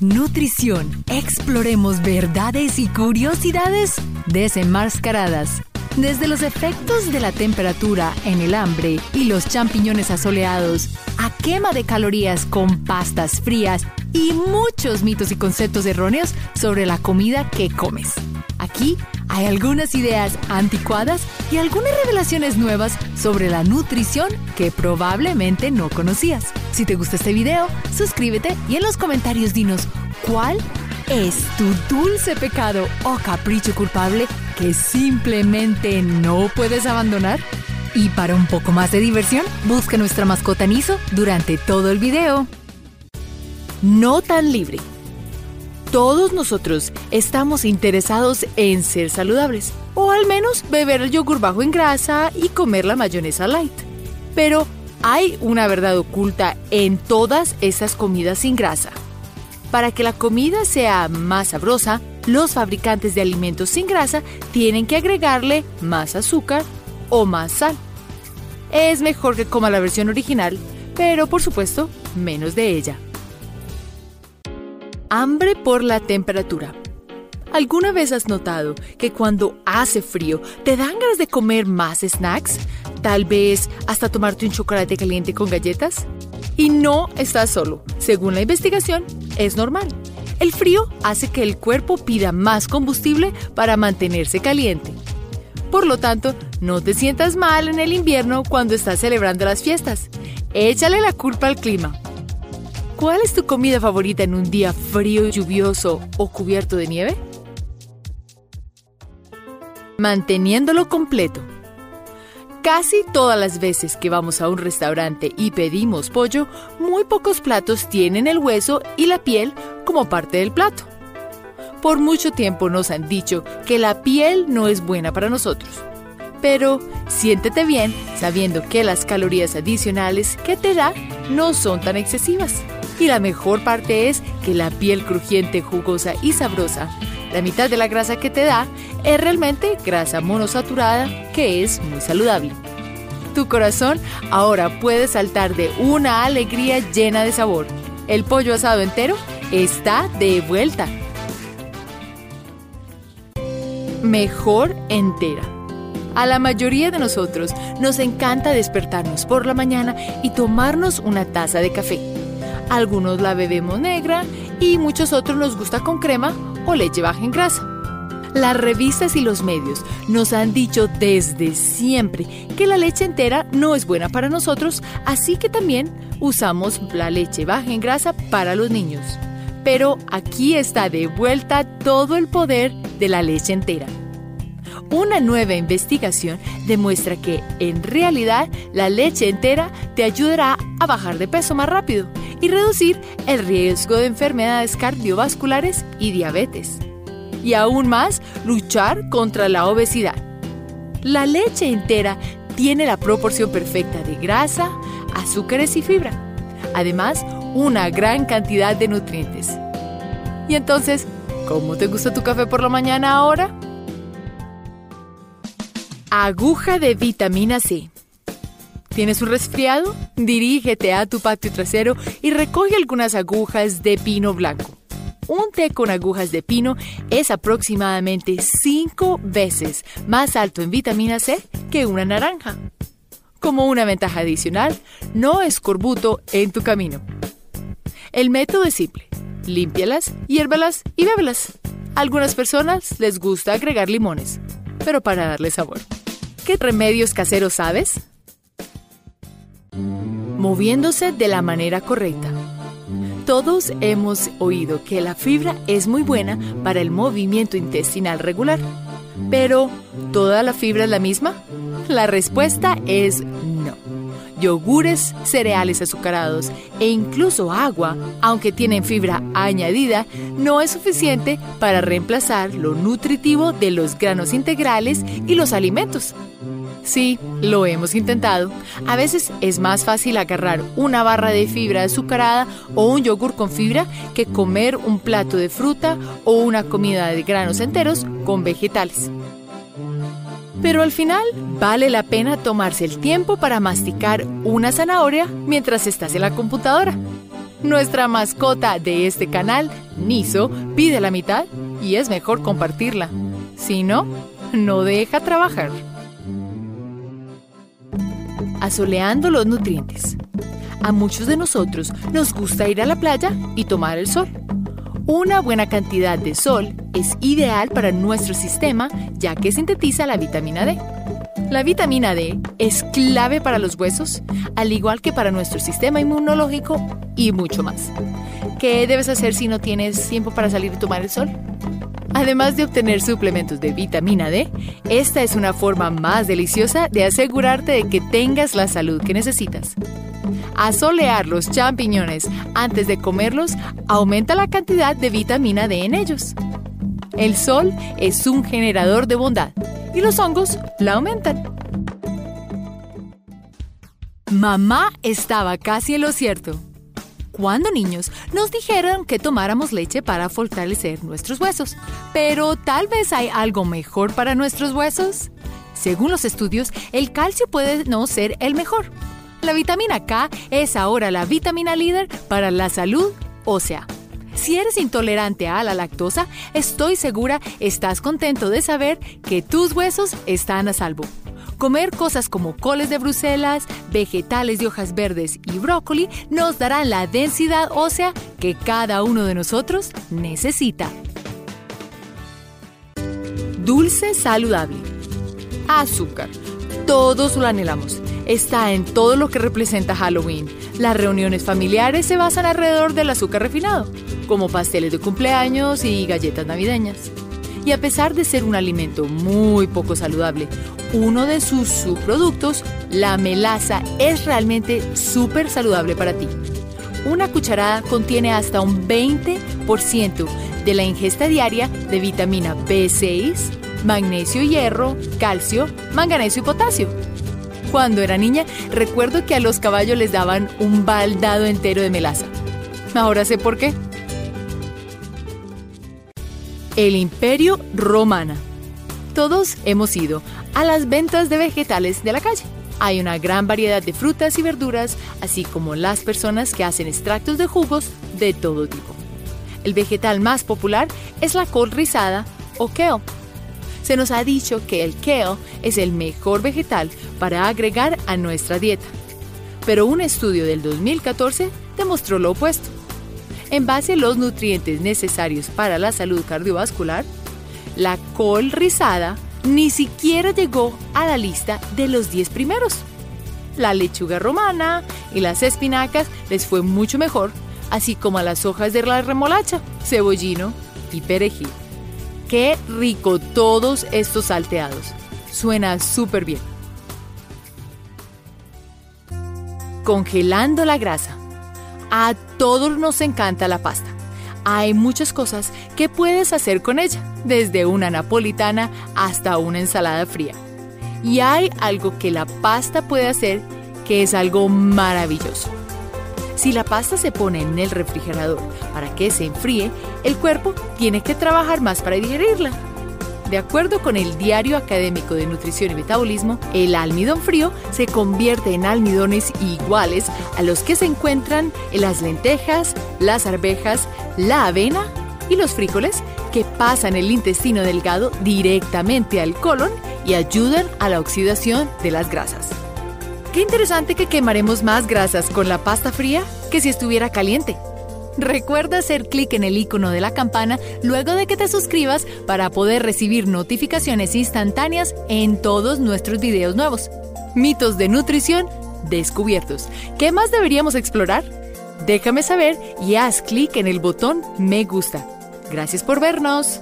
Nutrición. Exploremos verdades y curiosidades desenmascaradas. Desde los efectos de la temperatura en el hambre y los champiñones asoleados, a quema de calorías con pastas frías y muchos mitos y conceptos erróneos sobre la comida que comes. Aquí hay algunas ideas anticuadas y algunas revelaciones nuevas sobre la nutrición que probablemente no conocías. Si te gusta este video, suscríbete y en los comentarios dinos cuál es tu dulce pecado o capricho culpable que simplemente no puedes abandonar? Y para un poco más de diversión, busca nuestra mascota Niso durante todo el video. No tan libre. Todos nosotros estamos interesados en ser saludables, o al menos beber el yogur bajo en grasa y comer la mayonesa light. Pero hay una verdad oculta en todas esas comidas sin grasa. Para que la comida sea más sabrosa, los fabricantes de alimentos sin grasa tienen que agregarle más azúcar o más sal. Es mejor que coma la versión original, pero por supuesto, menos de ella. Hambre por la temperatura. ¿Alguna vez has notado que cuando hace frío te dan ganas de comer más snacks? Tal vez hasta tomarte un chocolate caliente con galletas. Y no estás solo. Según la investigación, es normal. El frío hace que el cuerpo pida más combustible para mantenerse caliente. Por lo tanto, no te sientas mal en el invierno cuando estás celebrando las fiestas. Échale la culpa al clima. ¿Cuál es tu comida favorita en un día frío, lluvioso o cubierto de nieve? Manteniéndolo completo. Casi todas las veces que vamos a un restaurante y pedimos pollo, muy pocos platos tienen el hueso y la piel como parte del plato. Por mucho tiempo nos han dicho que la piel no es buena para nosotros. Pero siéntete bien sabiendo que las calorías adicionales que te da no son tan excesivas. Y la mejor parte es que la piel crujiente, jugosa y sabrosa, la mitad de la grasa que te da, es realmente grasa monosaturada que es muy saludable. Tu corazón ahora puede saltar de una alegría llena de sabor. El pollo asado entero está de vuelta. Mejor entera. A la mayoría de nosotros nos encanta despertarnos por la mañana y tomarnos una taza de café. Algunos la bebemos negra y muchos otros nos gusta con crema o leche baja en grasa. Las revistas y los medios nos han dicho desde siempre que la leche entera no es buena para nosotros, así que también usamos la leche baja en grasa para los niños. Pero aquí está de vuelta todo el poder de la leche entera. Una nueva investigación demuestra que, en realidad, la leche entera te ayudará a bajar de peso más rápido y reducir el riesgo de enfermedades cardiovasculares y diabetes. Y aún más, luchar contra la obesidad. La leche entera tiene la proporción perfecta de grasa, azúcares y fibra. Además, una gran cantidad de nutrientes. Y entonces, ¿cómo te gusta tu café por la mañana ahora? Aguja de vitamina C. ¿Tienes un resfriado? Dirígete a tu patio trasero y recoge algunas agujas de pino blanco. Un té con agujas de pino es aproximadamente 5 veces más alto en vitamina C que una naranja. Como una ventaja adicional, no escorbuto en tu camino. El método es simple. Límpialas, hiérvelas y bébelas. A algunas personas les gusta agregar limones, pero para darle sabor. ¿Qué remedios caseros sabes? Moviéndose de la manera correcta. Todos hemos oído que la fibra es muy buena para el movimiento intestinal regular. Pero, ¿toda la fibra es la misma? La respuesta es no. Yogures, cereales azucarados e incluso agua, aunque tienen fibra añadida, no es suficiente para reemplazar lo nutritivo de los granos integrales y los alimentos. Sí, lo hemos intentado. A veces es más fácil agarrar una barra de fibra azucarada o un yogur con fibra que comer un plato de fruta o una comida de granos enteros con vegetales. Pero al final vale la pena tomarse el tiempo para masticar una zanahoria mientras estás en la computadora. Nuestra mascota de este canal, Niso, pide la mitad y es mejor compartirla. Si no, no deja trabajar. Asoleando los nutrientes. A muchos de nosotros nos gusta ir a la playa y tomar el sol. Una buena cantidad de sol es ideal para nuestro sistema ya que sintetiza la vitamina D. La vitamina D es clave para los huesos, al igual que para nuestro sistema inmunológico y mucho más. ¿Qué debes hacer si no tienes tiempo para salir y tomar el sol? Además de obtener suplementos de vitamina D, esta es una forma más deliciosa de asegurarte de que tengas la salud que necesitas. Asolear los champiñones antes de comerlos aumenta la cantidad de vitamina D en ellos. El sol es un generador de bondad y los hongos la aumentan. Mamá estaba casi en lo cierto. Cuando niños nos dijeron que tomáramos leche para fortalecer nuestros huesos, pero tal vez hay algo mejor para nuestros huesos. Según los estudios, el calcio puede no ser el mejor. La vitamina K es ahora la vitamina líder para la salud ósea. Si eres intolerante a la lactosa, estoy segura estás contento de saber que tus huesos están a salvo. Comer cosas como coles de Bruselas, vegetales de hojas verdes y brócoli nos darán la densidad ósea que cada uno de nosotros necesita. Dulce saludable. Azúcar. Todos lo anhelamos. Está en todo lo que representa Halloween. Las reuniones familiares se basan alrededor del azúcar refinado, como pasteles de cumpleaños y galletas navideñas. Y a pesar de ser un alimento muy poco saludable, uno de sus subproductos, la melaza, es realmente súper saludable para ti. Una cucharada contiene hasta un 20% de la ingesta diaria de vitamina B6, magnesio, hierro, calcio, manganeso y potasio. Cuando era niña, recuerdo que a los caballos les daban un baldado entero de melaza. Ahora sé por qué. El Imperio Romana. Todos hemos ido a las ventas de vegetales de la calle. Hay una gran variedad de frutas y verduras, así como las personas que hacen extractos de jugos de todo tipo. El vegetal más popular es la col rizada o kale. Se nos ha dicho que el kale es el mejor vegetal para agregar a nuestra dieta. Pero un estudio del 2014 demostró lo opuesto. En base a los nutrientes necesarios para la salud cardiovascular, la col rizada ni siquiera llegó a la lista de los 10 primeros. La lechuga romana y las espinacas les fue mucho mejor, así como a las hojas de la remolacha, cebollino y perejil. ¡Qué rico todos estos salteados! Suena súper bien. Congelando la grasa. A todos nos encanta la pasta hay muchas cosas que puedes hacer con ella, desde una napolitana hasta una ensalada fría. Y hay algo que la pasta puede hacer que es algo maravilloso. Si la pasta se pone en el refrigerador para que se enfríe, el cuerpo tiene que trabajar más para digerirla. De acuerdo con el Diario Académico de Nutrición y Metabolismo, el almidón frío se convierte en almidones iguales a los que se encuentran en las lentejas, las arvejas, la avena y los frijoles que pasan el intestino delgado directamente al colon y ayudan a la oxidación de las grasas. Qué interesante que quemaremos más grasas con la pasta fría que si estuviera caliente. Recuerda hacer clic en el icono de la campana luego de que te suscribas para poder recibir notificaciones instantáneas en todos nuestros videos nuevos. Mitos de nutrición descubiertos. ¿Qué más deberíamos explorar? Déjame saber y haz clic en el botón me gusta. Gracias por vernos.